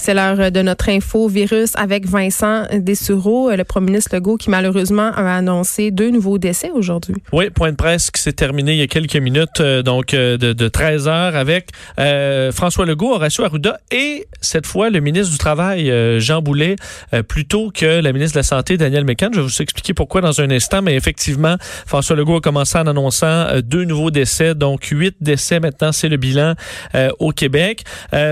C'est l'heure de notre info virus avec Vincent Dessureau, le premier ministre Legault qui malheureusement a annoncé deux nouveaux décès aujourd'hui. Oui, point de presse qui s'est terminé il y a quelques minutes, euh, donc euh, de, de, 13 heures avec euh, François Legault, Horacio Arruda et cette fois le ministre du Travail, Jean Boulet, plutôt que la ministre de la Santé, Daniel Mécan. Je vais vous expliquer pourquoi dans un instant, mais effectivement, François Legault a commencé en annonçant deux nouveaux décès, donc huit décès maintenant, c'est le bilan au Québec.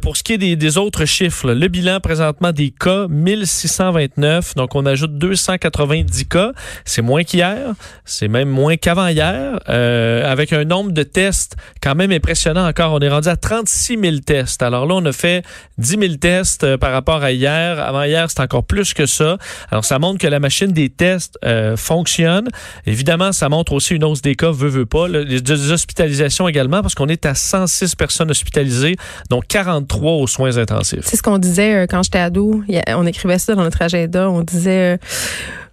pour ce qui est des, des autres chiffres, le bilan présentement des cas, 1629. Donc, on ajoute 290 cas. C'est moins qu'hier. C'est même moins qu'avant hier. Euh, avec un nombre de tests quand même impressionnant encore. On est rendu à 36 000 tests. Alors là, on a fait 10 000 tests euh, par rapport à hier. Avant hier, c'est encore plus que ça. Alors, ça montre que la machine des tests euh, fonctionne. Évidemment, ça montre aussi une hausse des cas, veut, veut pas. Les, des hospitalisations également, parce qu'on est à 106 personnes hospitalisées, dont 43 aux soins intensifs. C'est disait euh, quand j'étais ado. On écrivait ça dans notre agenda. On disait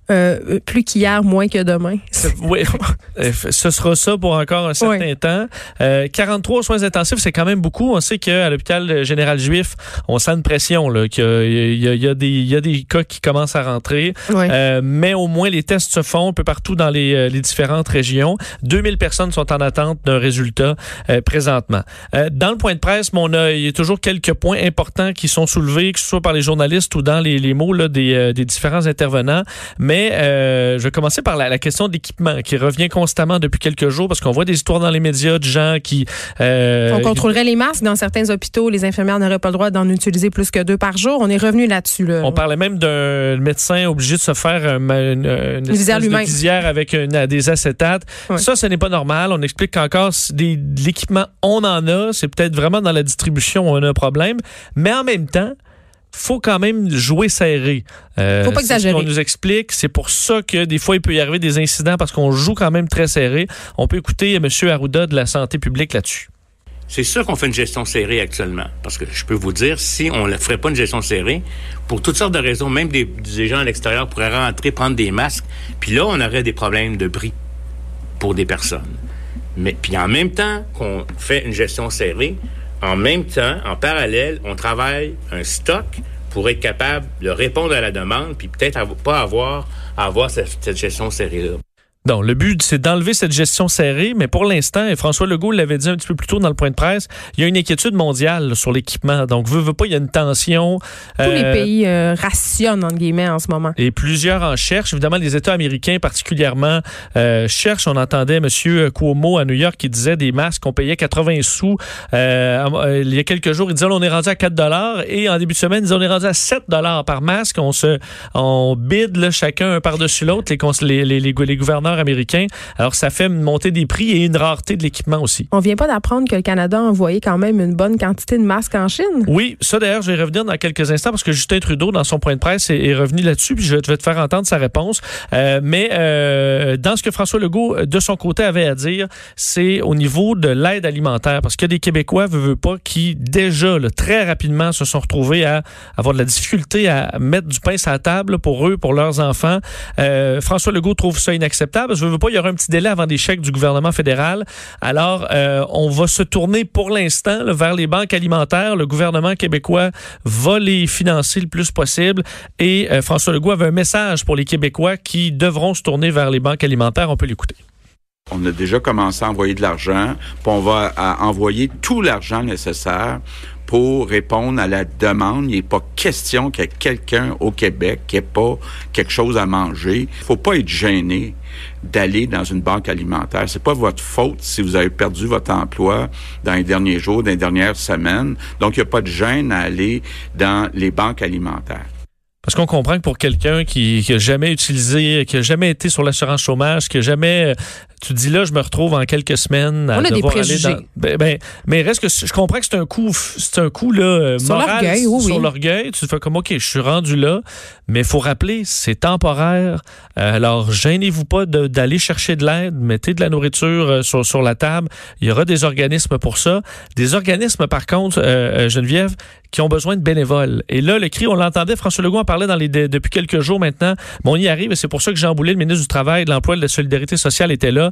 euh, euh, plus qu'hier, moins que demain. Oui, ce sera ça pour encore un certain temps. Euh, 43 soins intensifs, c'est quand même beaucoup. On sait qu'à l'hôpital général juif, on sent une pression, là, qu'il y, a, y, des, y a des cas qui commencent à rentrer. Euh, mais au moins, les tests se font un peu partout dans les, euh, les différentes régions. 2000 personnes sont en attente d'un résultat euh, présentement. Euh, dans le point de presse, mon, il y a toujours quelques points importants qui sont soulevés, que ce soit par les journalistes ou dans les, les mots là, des, des différents intervenants. Mais mais euh, je vais commencer par la, question d'équipement qui revient constamment depuis quelques jours parce qu'on voit des histoires dans les médias de gens qui... Euh, on contrôlerait les masques dans certains hôpitaux. Les infirmières n'auraient pas le droit d'en utiliser plus que deux par jour. On est revenu là-dessus. Là. On parlait même d'un médecin obligé de se faire une, une, une visière, avec des acétates. Ça, ce n'est pas normal. On explique qu'encore l'équipement, on en a. C'est peut-être vraiment dans la distribution où on a un problème. Mais en même temps, faut quand même jouer serré. Euh, faut pas exagérer. Ce qu'on nous explique, c'est pour ça que des fois il peut y arriver des incidents parce qu'on joue quand même très serré. On peut écouter M. Arruda de la santé publique là-dessus. C'est sûr qu'on fait une gestion serrée actuellement. Parce que je peux vous dire, si on ne ferait pas une gestion serrée, pour toutes sortes de raisons, même des, des gens à l'extérieur pourraient rentrer, prendre des masques, puis là, on aurait des problèmes de bris pour des personnes. Mais puis en même temps qu'on fait une gestion serrée, en même temps, en parallèle, on travaille un stock pour être capable de répondre à la demande, puis peut-être pas avoir avoir cette, cette gestion serrée-là. Non, le but, c'est d'enlever cette gestion serrée, mais pour l'instant, et François Legault l'avait dit un petit peu plus tôt dans le point de presse, il y a une inquiétude mondiale sur l'équipement. Donc, veut, veut pas, il y a une tension. Tous les euh, pays euh, rationnent, entre guillemets, en ce moment. Et plusieurs en cherchent. Évidemment, les États américains particulièrement euh, cherchent. On entendait M. Cuomo à New York qui disait des masques qu'on payait 80 sous. Euh, il y a quelques jours, il disait on est rendu à 4 dollars. Et en début de semaine, il disait on est rendu à 7 dollars par masque. On se on bide là, chacun un par-dessus l'autre, les, les, les, les gouverneurs américain. Alors, ça fait monter des prix et une rareté de l'équipement aussi. On vient pas d'apprendre que le Canada a envoyé quand même une bonne quantité de masques en Chine. Oui, ça d'ailleurs, je vais revenir dans quelques instants parce que Justin Trudeau, dans son point de presse, est, revenu là-dessus, puis je vais te faire entendre sa réponse. Euh, mais euh, dans ce que François Legault, de son côté, avait à dire, c'est au niveau de l'aide alimentaire, parce qu'il y a des Québécois, veut, veut pas, qui déjà, très rapidement, se sont retrouvés à avoir de la difficulté à mettre du pain sur la table pour eux, pour leurs enfants. Euh, François Legault trouve ça inacceptable je veux pas, il y aura un petit délai avant des chèques du gouvernement fédéral. Alors, euh, on va se tourner pour l'instant vers les banques alimentaires. Le gouvernement québécois va les financer le plus possible. Et euh, François Legault avait un message pour les Québécois qui devront se tourner vers les banques alimentaires. On peut l'écouter. On a déjà commencé à envoyer de l'argent, on va envoyer tout l'argent nécessaire pour répondre à la demande. Il n'est pas question qu'il y ait quelqu'un au Québec qui n'ait pas quelque chose à manger. Il faut pas être gêné d'aller dans une banque alimentaire. C'est pas votre faute si vous avez perdu votre emploi dans les derniers jours, dans les dernières semaines. Donc, il n'y a pas de gêne à aller dans les banques alimentaires. Parce qu'on comprend que pour quelqu'un qui, qui a jamais utilisé, qui a jamais été sur l'assurance chômage, qui a jamais tu dis là, je me retrouve en quelques semaines à On a devoir des aller dans. Ben, ben, mais reste que je comprends que c'est un coup, c'est un coup là euh, Sur moral l'orgueil, oui, sur oui. l'orgueil. Tu fais comme ok, je suis rendu là, mais il faut rappeler, c'est temporaire. Euh, alors gênez-vous pas de- d'aller chercher de l'aide, mettez de la nourriture euh, sur sur la table. Il y aura des organismes pour ça. Des organismes par contre, euh, Geneviève, qui ont besoin de bénévoles. Et là, le cri, on l'entendait, François Legault en parlait dans les, de- depuis quelques jours maintenant, mais on y arrive et c'est pour ça que Jean Boulet, le ministre du Travail, de l'Emploi et de la Solidarité sociale, était là.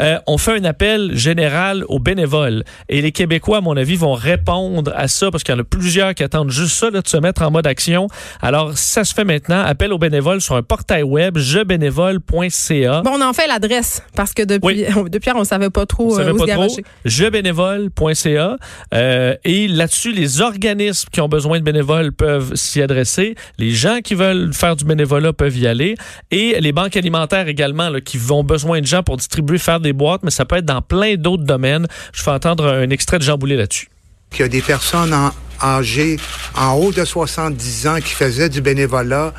Euh, on fait un appel général aux bénévoles. Et les Québécois, à mon avis, vont répondre à ça parce qu'il y en a plusieurs qui attendent juste ça, là, de se mettre en mode action. Alors, ça se fait maintenant. Appel aux bénévoles sur un portail web, jebénévole.ca. Bon, on en fait l'adresse parce que depuis, depuis hier, on savait pas On trop savait euh, où pas se trop. Jebénévole.ca. Euh, et là-dessus, les organismes qui ont besoin de bénévoles peuvent s'y adresser. Les gens qui veulent faire du bénévolat peuvent y aller. Et les banques alimentaires également, là, qui ont besoin de gens pour distribuer, faire des boîtes, mais ça peut être dans plein d'autres domaines. Je fais entendre un extrait de Jean Boulet là-dessus. qu'il y a des personnes âgées en haut de 70 ans qui faisaient du bénévolat.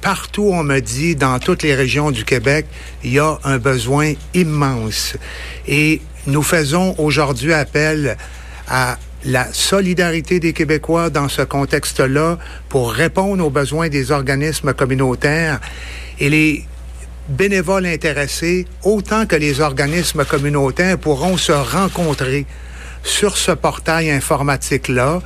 Partout, on me dit, dans toutes les régions du Québec, il y a un besoin immense. Et nous faisons aujourd'hui appel à la solidarité des Québécois dans ce contexte-là pour répondre aux besoins des organismes communautaires. Et les bénévoles intéressés, autant que les organismes communautaires, pourront se rencontrer sur ce portail informatique-là.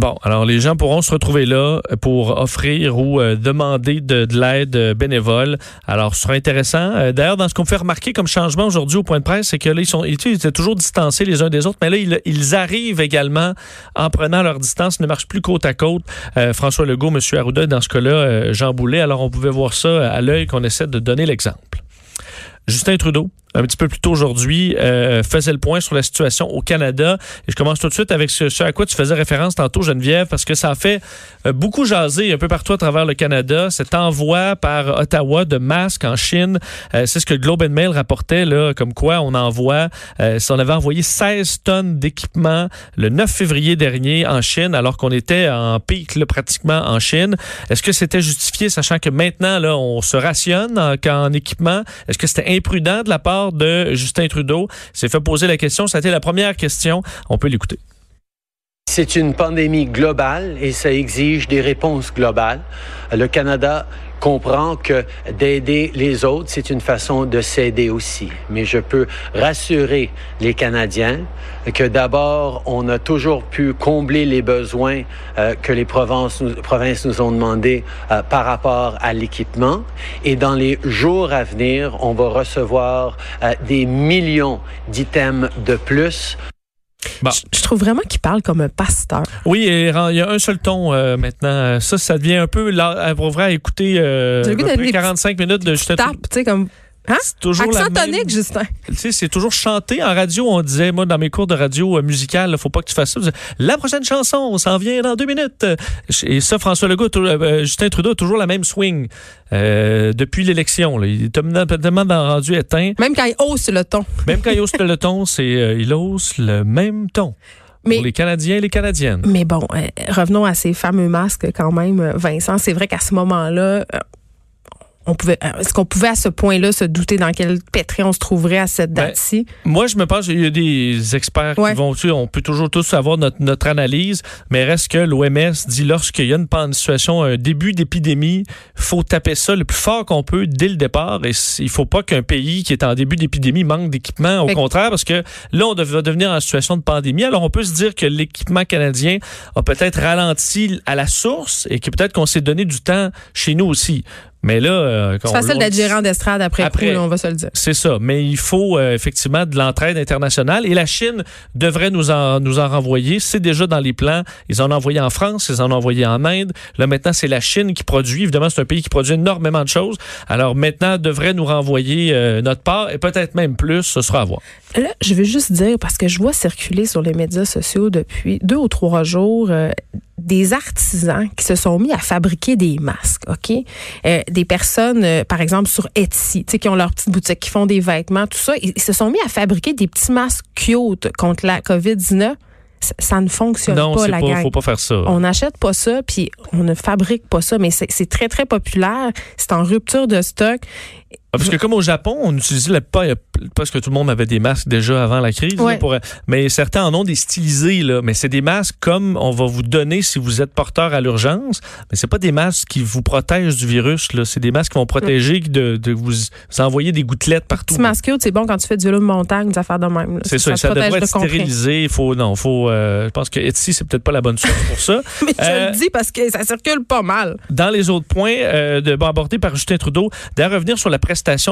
Bon, alors les gens pourront se retrouver là pour offrir ou euh, demander de, de l'aide euh, bénévole. Alors, ce sera intéressant. Euh, D'ailleurs, dans ce qu'on fait remarquer comme changement aujourd'hui au point de presse, c'est que là, ils sont ils, étaient toujours distancés les uns des autres, mais là, ils, arrivent également en prenant leur distance, ne marchent plus côte à côte. François Legault, M. Arruda, dans ce cas-là, Jean Boulet. Alors, on pouvait voir ça à l'œil qu'on essaie de donner l'exemple. Justin Trudeau, un petit peu plus tôt aujourd'hui, euh, faisait le point sur la situation au Canada. Et je commence tout de suite avec ce, à quoi tu faisais référence tantôt, Geneviève, parce que ça a fait euh, beaucoup jaser un peu partout à travers le Canada. Cet envoi par Ottawa de masques en Chine, euh, c'est ce que Globe and Mail rapportait, là, comme quoi on envoie, on avait envoyé 16 tonnes d'équipements le 9 février dernier en Chine, alors qu'on était en pic là, pratiquement en Chine. Est-ce que c'était justifié, sachant que maintenant, là, on se rationne en, en équipement? Est-ce que c'était imprudent de la part de Justin Trudeau? S'est fait poser la question. Ça a été la première question. On peut l'écouter. C'est une pandémie globale et ça exige des réponses globales. Le Canada comprend que d'aider les autres, c'est une façon de s'aider aussi. Mais je peux rassurer les Canadiens que d'abord, on a toujours pu combler les besoins euh, que les provinces nous, provinces nous ont demandé euh, par rapport à l'équipement. Et dans les jours à venir, on va recevoir euh, des millions d'items de plus Bon. Je, je trouve vraiment qu'il parle comme un pasteur. Oui, et il y a un seul ton euh, maintenant. Ça, ça devient un peu là, pour vrai à écouter euh, J'ai le goût à peu d'être près des 45 minutes de Tape, tu sais, comme. Hein? C'est toujours la Accent même- tonique, Justin. Tu sais, c'est toujours chanté. En radio, on disait, moi, dans mes cours de radio euh, musicale, faut pas que tu fasses ça. La prochaine chanson, on s'en vient dans deux minutes. Et ça, François Legault, tou- euh, Justin Trudeau a toujours la même swing euh, depuis l'élection. Il est tellement rendu éteint. Même quand il hausse le ton. Même quand il hausse le ton, c'est euh, il hausse le même ton. Mais- Pour les Canadiens et les Canadiennes. Mais bon, euh, revenons à ces fameux masques quand même, euh, Vincent. C'est vrai qu'à ce moment-là, euh, on pouvait, est-ce qu'on pouvait à ce point-là se douter dans quel pétrin on se trouverait à cette Ben, date-ci? Moi, je me pense qu'il y a des experts Ouais. qui vont, sais, on peut toujours tous avoir notre, notre analyse, mais reste que l'OMS dit lorsqu'il y a une, une situation, un début d'épidémie, faut taper ça le plus fort qu'on peut dès le départ. Et il faut pas qu'un pays qui est en début d'épidémie manque d'équipement. Au Fait contraire, parce que là, on va devenir en situation de pandémie. Alors, on peut se dire que l'équipement canadien a peut-être ralenti à la source et que peut-être qu'on s'est donné du temps chez nous aussi. Mais là, euh, C'est facile d'être gérant d'estrade après, Après. coup, là, on va se le dire. c'est ça, mais il faut euh, effectivement de l'entraide internationale et la Chine devrait nous en, nous en renvoyer. C'est déjà dans les plans. Ils en ont envoyé en France, ils en ont envoyé en Inde. Là maintenant, c'est la Chine qui produit. Évidemment, c'est un pays qui produit énormément de choses. Alors maintenant, devrait nous renvoyer euh, notre part et peut-être même plus. Ce sera à voir. Là, je veux juste dire, parce que je vois circuler sur les médias sociaux depuis deux ou trois jours euh, des artisans qui se sont mis à fabriquer des masques, OK? Euh, des personnes, euh, par exemple, sur Etsy, tu sais, qui ont leur petite boutique, qui font des vêtements, tout ça, ils, ils se sont mis à fabriquer des petits masques cute contre la COVID-19. Ça, ça ne fonctionne Non, pas, c'est la pas, gang. faut pas faire ça. On n'achète pas ça, puis on ne fabrique pas ça, mais c'est très, très populaire. C'est en rupture de stock. Ah, Parce que comme au Japon, on utilisait la, pas parce que tout le monde avait des masques déjà avant la crise, là, Ouais. pour- mais certains en ont des stylisés là, mais c'est des masques comme on va vous donner si vous êtes porteur à l'urgence, mais c'est pas des masques qui vous protègent du virus là, c'est des masques qui vont protéger de, de vous, vous envoyer des gouttelettes partout. Petit masque c'est bon quand tu fais du vélo de montagne, des affaires de même. C'est ça, te ça, protège devrait de être comprès. stérilisé. Il faut, non, faut. euh, je pense que Etsy c'est peut-être pas la bonne source pour ça. Mais je Euh, le dis parce que ça circule pas mal. dans les autres points euh, de, abordés par Justin Trudeau, de revenir sur la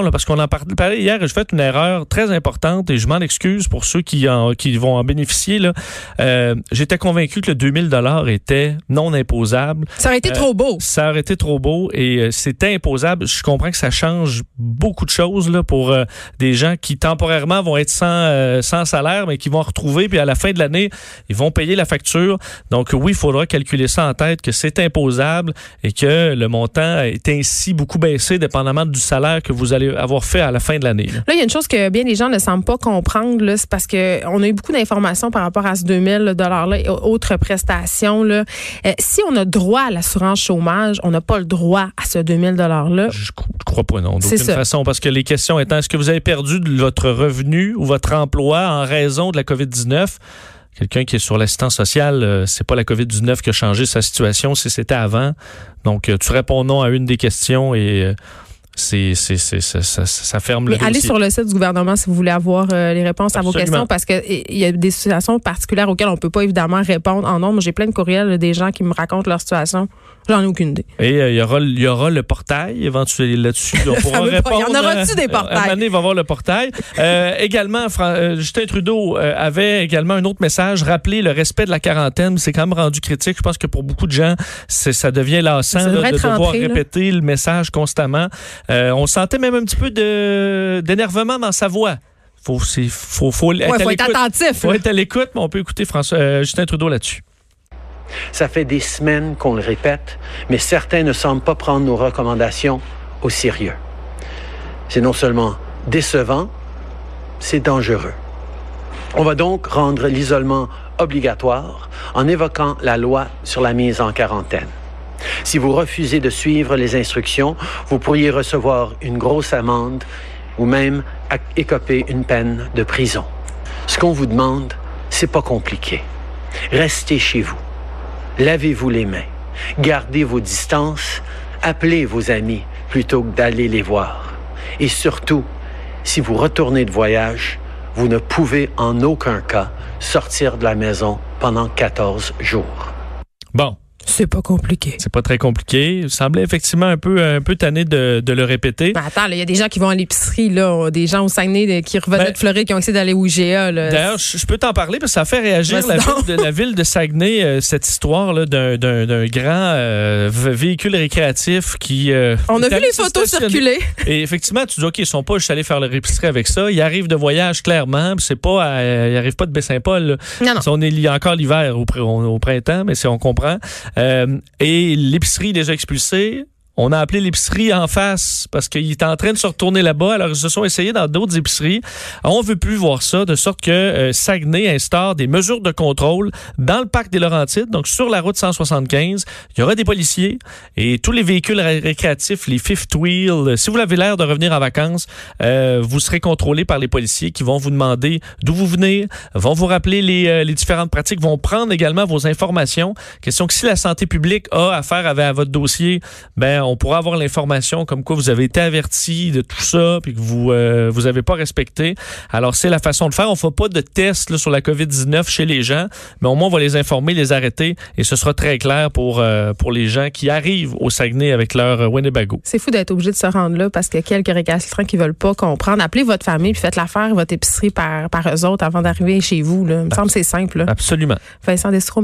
là, parce qu'on en parlait, hier, j'ai fait une erreur très importante et je m'en excuse pour ceux qui, en, qui vont en bénéficier. là. Euh, J'étais convaincu que le 2000 était non imposable. Ça aurait été Euh, trop beau. Ça aurait été trop beau et euh, c'était imposable. Je comprends que ça change beaucoup de choses là, pour euh, des gens qui temporairement vont être sans, euh, sans salaire, mais qui vont retrouver, puis à la fin de l'année, ils vont payer la facture. Donc oui, il faudra calculer ça en tête, que c'est imposable et que le montant est ainsi beaucoup baissé dépendamment du salaire que vous allez avoir fait à la fin de l'année. là. Là, il y a une chose que bien les gens ne semblent pas comprendre, là, c'est parce que on a eu beaucoup d'informations par rapport à ce 2000 $-là et autres prestations. Là. Euh, si on a droit à l'assurance chômage, on n'a pas le droit à ce 2000 $-là. Je cro- je crois pas, non. C'est D'aucune ça. façon. Parce que les questions étant, est-ce que vous avez perdu de votre revenu ou votre emploi en raison de la COVID-19? Quelqu'un qui est sur l'assistance sociale, euh, c'est pas la COVID-19 qui a changé sa situation, c'est c'était avant. Donc, euh, tu réponds non à une des questions et c'est, c'est, c'est, ça, ça- ça ferme le Mais allez sur le site du gouvernement si vous voulez avoir euh, les réponses à vos questions parce que il y a des situations particulières auxquelles on peut pas évidemment répondre en nombre. J'ai plein de courriels des gens qui me racontent leur situation. J'en ai aucune idée. Et euh, il y, aura, il y aura le portail éventuellement là-dessus. On pourra répondre. portail. Y en aura-tu des euh, portails? Donné, il va y avoir le portail. Euh, également, Fran- euh, Justin Trudeau euh, avait également un autre message, rappeler le respect de la quarantaine. C'est quand même rendu critique. Je pense que pour beaucoup de gens, ça devient lassant Ça là, de devoir rentré, là. répéter le message constamment. Euh, on sentait même un petit peu d'énervement dans sa voix. Faut, faut, faut, être, Ouais, faut être attentif. Faut être à l'écoute, mais on peut écouter François, euh, Justin Trudeau là-dessus. Ça fait des semaines qu'on le répète, mais certains ne semblent pas prendre nos recommandations au sérieux. C'est non seulement décevant, c'est dangereux. On va donc rendre l'isolement obligatoire en évoquant la loi sur la mise en quarantaine. Si vous refusez de suivre les instructions, vous pourriez recevoir une grosse amende ou même écoper une peine de prison. Ce qu'on vous demande, c'est pas compliqué. Restez chez vous. Lavez-vous les mains. Gardez vos distances. Appelez vos amis plutôt que d'aller les voir. Et surtout, si vous retournez de voyage, vous ne pouvez en aucun cas sortir de la maison pendant 14 jours. Bon. C'est pas compliqué. C'est pas très compliqué. Il semblait effectivement un peu, un peu tanné de, de le répéter. Mais attends, il y a des gens qui vont à l'épicerie, là, des gens au Saguenay de- qui revenaient Ben, de Floride qui ont essayé d'aller au IGA. D'ailleurs, je je peux t'en parler parce que ça fait réagir la ville, de, la ville de Saguenay, euh, cette histoire là, d'un, grand euh, véhicule récréatif qui. euh, on a vu les photos circuler. Et effectivement, tu dis, OK, ils sont pas juste allés faire leur épicerie avec ça. Ils arrivent de voyage, clairement. C'est pas, à- ils arrivent pas de Baie-Saint-Paul. Non, non. On est, il y a encore l'hiver au, au- au printemps, mais c'est, on comprend. Euh, et l'épicerie déjà expulsée. On a appelé l'épicerie en face parce qu'il était en train de se retourner là-bas. Alors, ils se sont essayés dans d'autres épiceries. On veut plus voir ça, de sorte que euh, Saguenay instaure des mesures de contrôle dans le parc des Laurentides, donc sur la route 175. Il y aura des policiers et tous les véhicules ré- récréatifs, les fifth wheel. Si vous avez l'air de revenir en vacances, euh, vous serez contrôlé par les policiers qui vont vous demander d'où vous venez, vont vous rappeler les, euh, les différentes pratiques, vont prendre également vos informations. Question que si la santé publique a affaire à votre dossier, ben on pourra avoir l'information comme quoi vous avez été averti de tout ça puis que vous euh, vous avez pas respecté. Alors c'est la façon de faire. On fait pas de test là, sur la COVID-19 chez les gens, mais au moins on va les informer, les arrêter et ce sera très clair pour euh, pour les gens qui arrivent au Saguenay avec leur euh, Winnebago. C'est fou d'être obligé de se rendre là parce qu'il y a quelques récalcitrants qui veulent pas comprendre. Appelez votre famille puis faites l'affaire, votre épicerie par, par eux autres avant d'arriver chez vous. Là. Il me semble que c'est simple. Là. Absolument. Vincent Destro,